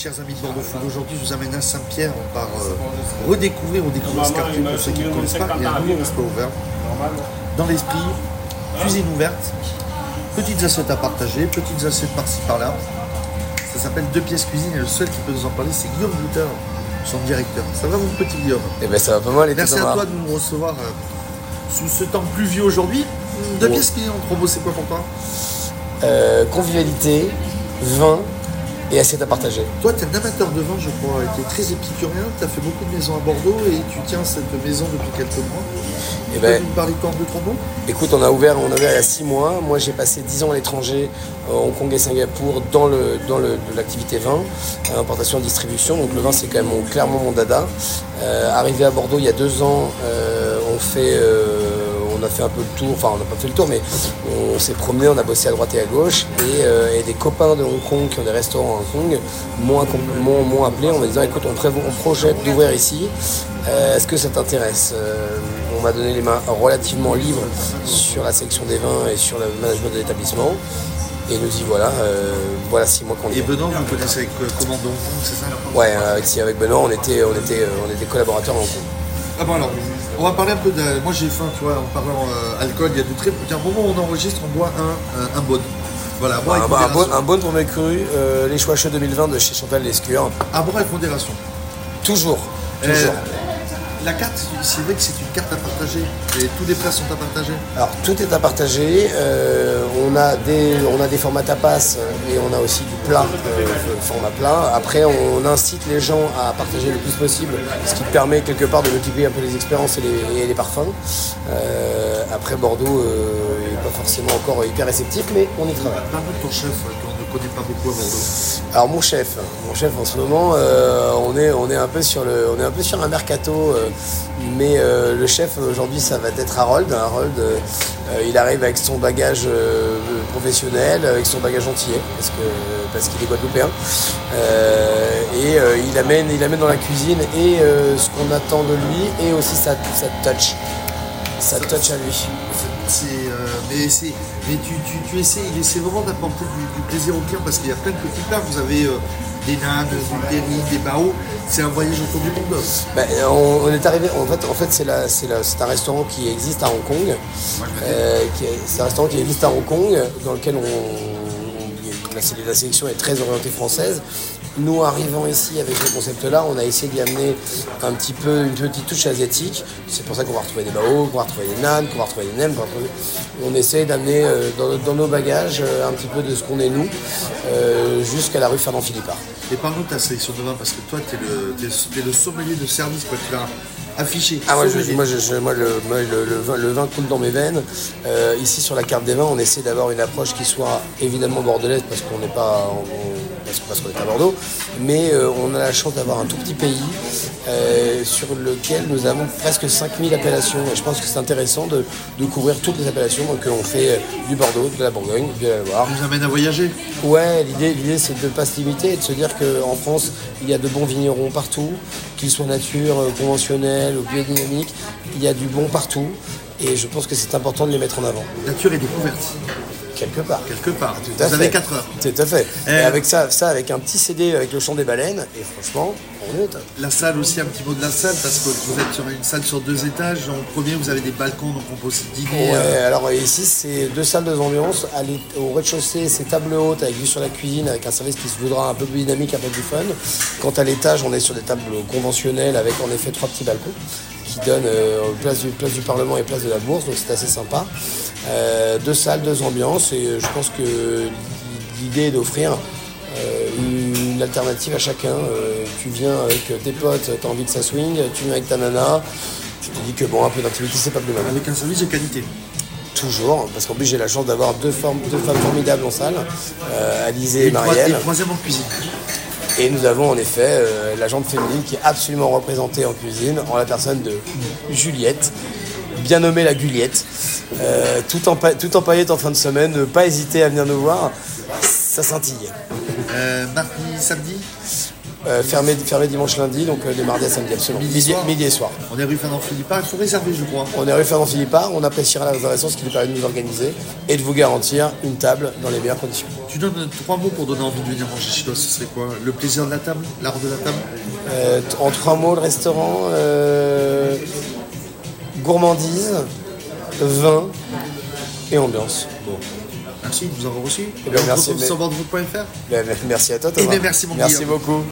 Chers amis de Bordeaux Food, aujourd'hui je vous amène à Saint-Pierre. On part euh, redécouvrir ou découvrir ce quartier pour ceux qui ne connaissent pas. Il y a un nouveau resto ouvert. Dans l'esprit, cuisine ouverte, petites assiettes à partager, petites assiettes par-ci par-là. Ça s'appelle Deux pièces cuisine et le seul qui peut nous en parler c'est Guillaume Bouter, son directeur. Ça va mon petit Guillaume? Eh ben ça va pas mal Merci à toi de nous recevoir euh, sous ce temps pluvieux aujourd'hui. Deux Ouais. pièces cuisine en promo, c'est quoi pour toi? Euh, convivialité, vin et assiette à partager. Toi, tu es un amateur de vin, je crois, et tu es très épicurien. Tu as fait beaucoup de maisons à Bordeaux et tu tiens cette maison depuis quelques mois. Eh Tu ben, nous parler de de trop bon écoute, on a ouvert, on a ouvert il y a six mois. Moi, j'ai passé 10 ans à l'étranger, euh, Hong Kong et Singapour, dans le dans le de l'activité vin, euh, importation et distribution. Donc le vin, c'est quand même mon- clairement mon dada. Euh, arrivé à Bordeaux il y a deux ans, euh, on fait euh, on a fait un peu le tour, enfin on n'a pas fait le tour, mais on s'est promené, on a bossé à droite et à gauche, et, euh, et des copains de Hong Kong qui ont des restaurants à Hong Kong m'ont appelé en me disant écoute on, prévoit- on projette d'ouvrir ici, Euh, est-ce que ça t'intéresse Euh, On m'a donné les mains relativement libres sur la sélection des vins et sur le management de l'établissement, et nous y voilà, euh, voilà six mois qu'on y Et est. Benoît, vous connaissez avec euh, Hong Kong, c'est ça? Ouais, avec, si, avec Benoît on était, on était, on était collaborateurs à Hong Kong. Ah bon alors, on va parler un peu de... Moi j'ai faim, tu vois, en parlant euh, alcool, il y a de très... Il y a un moment où on enregistre, on boit un, un, un bon. Voilà, boire avec un, bon, modération. un bon pour mes crus, euh, les choix chauds 2020 de chez Chantal Lescure. À boire avec modération. Toujours, Euh, toujours. la carte, c'est vrai que c'est une carte à partager. Et tous les plats sont à partager. Alors tout est à partager. euh, on, a des, on a des formats tapas euh, et on a aussi du plat, euh, format plat. Après, on incite les gens à partager le plus possible, ce qui permet quelque part de multiplier un peu les expériences et les, parfums. Euh, après, Bordeaux n'est pas forcément encore hyper réceptif, mais on y travaille. Euh, connaît pas beaucoup à Bordeaux. Alors mon chef, mon chef en ce moment, euh, on est on est un peu sur le on est un peu sur un mercato, euh, mais euh, le chef aujourd'hui ça va être Harold. Harold, il arrive avec son bagage professionnel, avec son bagage antillais parce que parce qu'il est guadeloupéen, et il amène il amène dans la cuisine et ce qu'on attend de lui et aussi sa sa touch, sa touch à lui. C'est, euh, mais c'est, mais tu, tu, tu essaies, il essaie vraiment d'apporter du, du plaisir au client parce qu'il y a plein de petits plats. Vous avez euh, des nanes, du terrine, des bao. C'est un voyage autour du monde. Ben, on, on est arrivé, en fait, en fait c'est la- c'est la- c'est un restaurant qui existe à Hong Kong. Euh, qui c'est un restaurant qui existe à Hong Kong, dans lequel on, on- la, la sélection est très orientée française. Nous, arrivant ici avec ce concept-là, on a essayé d'y amener un petit peu une petite touche asiatique. C'est pour ça qu'on va retrouver des bao, qu'on va retrouver des nanes, qu'on va retrouver des retrouver- On essaie d'amener euh, dans, dans nos bagages euh, un petit peu de ce qu'on est nous, euh, jusqu'à la rue Fernand Philippard. Et parle-nous de ta sélection de vin parce que toi, tu es le, sommelier de service. Quoi. Tu affiché. Ah, moi, je- moi, je- moi, le, moi, le- le vin, le vin coule dans mes veines. Euh, ici, sur la carte des vins, on essaie d'avoir une approche qui soit évidemment bordelaise parce qu'on n'est pas, on- parce, parce qu'on est à Bordeaux, mais euh, on a la chance d'avoir un tout petit pays euh, sur lequel nous avons presque 5000 appellations. Et je pense que c'est intéressant de, de couvrir toutes les appellations. Donc, on fait euh, du Bordeaux, de la Bourgogne, de la Loire, Tu nous amène à voyager. Ouais, l'idée, l'idée c'est de ne pas se limiter et de se dire qu'en France, il y a de bons vignerons partout, qu'ils soient nature, euh, conventionnels ou biodynamiques, il y a du bon partout et je pense que c'est important de les mettre en avant, Nature et découverte. Quelque part. Quelque part. Tout à Vous fait. avez 4 heures. Tout à fait. Eh. Et avec ça, ça, avec un petit CD avec le chant des baleines, et franchement, on est au top. La salle aussi, un petit mot de la salle parce que vous êtes sur une salle sur deux étages. Le premier, vous avez des balcons, donc on peut aussi dîner. Ouais, euh, alors ici c'est deux salles, deux ambiances. Au rez-de-chaussée, c'est table haute avec vue sur la cuisine, avec un service qui se voudra un peu plus dynamique, un peu plus fun. Quant à l'étage, on est sur des tables conventionnelles avec en effet trois petits balcons qui donnent euh, place, du, place du Parlement et place de la Bourse, donc c'est assez sympa. Euh, deux salles, deux ambiances, et euh, je pense que l'idée est d'offrir une alternative à chacun. Tu viens avec tes potes, tu as envie que ça swing, tu viens avec ta nana, tu te dis que bon, un peu d'intimité, c'est pas plus mal. avec un service de qualité. Toujours, parce qu'en plus j'ai la chance d'avoir deux, formes- deux femmes formidables en salle, euh, Alizé et Et, Marielle. et troisième en cuisine. Et nous avons en effet euh, la jante féminine qui est absolument représentée en cuisine, en la personne de Juliette, bien nommée la Guliette. Euh, tout, en, en en fin de semaine, ne pas hésiter à venir nous voir, ça scintille. Euh, mardi, samedi? Euh, fermé, fermé dimanche lundi, donc euh, de mardi à samedi, absolument. Midi Midi, soir midi et soir. On est rue Fernand Philippard, il faut réserver, je crois. On est rue Fernand Philippard, on appréciera la réservation, ce qui nous permet de nous organiser et de vous garantir une table dans les meilleures conditions. Tu donnes trois mots pour donner envie de venir manger chez toi, ce serait quoi Le plaisir de la table L'art de la table Euh, en trois mots, le restaurant, euh, gourmandise, vin et ambiance. Bon. Merci de nous avoir reçus. Eh bien, on merci, se retrouve mais- sur bordeaux.fr. Ben, Merci à toi, Thomas. Eh bien, merci, mon Merci Guillaume. beaucoup.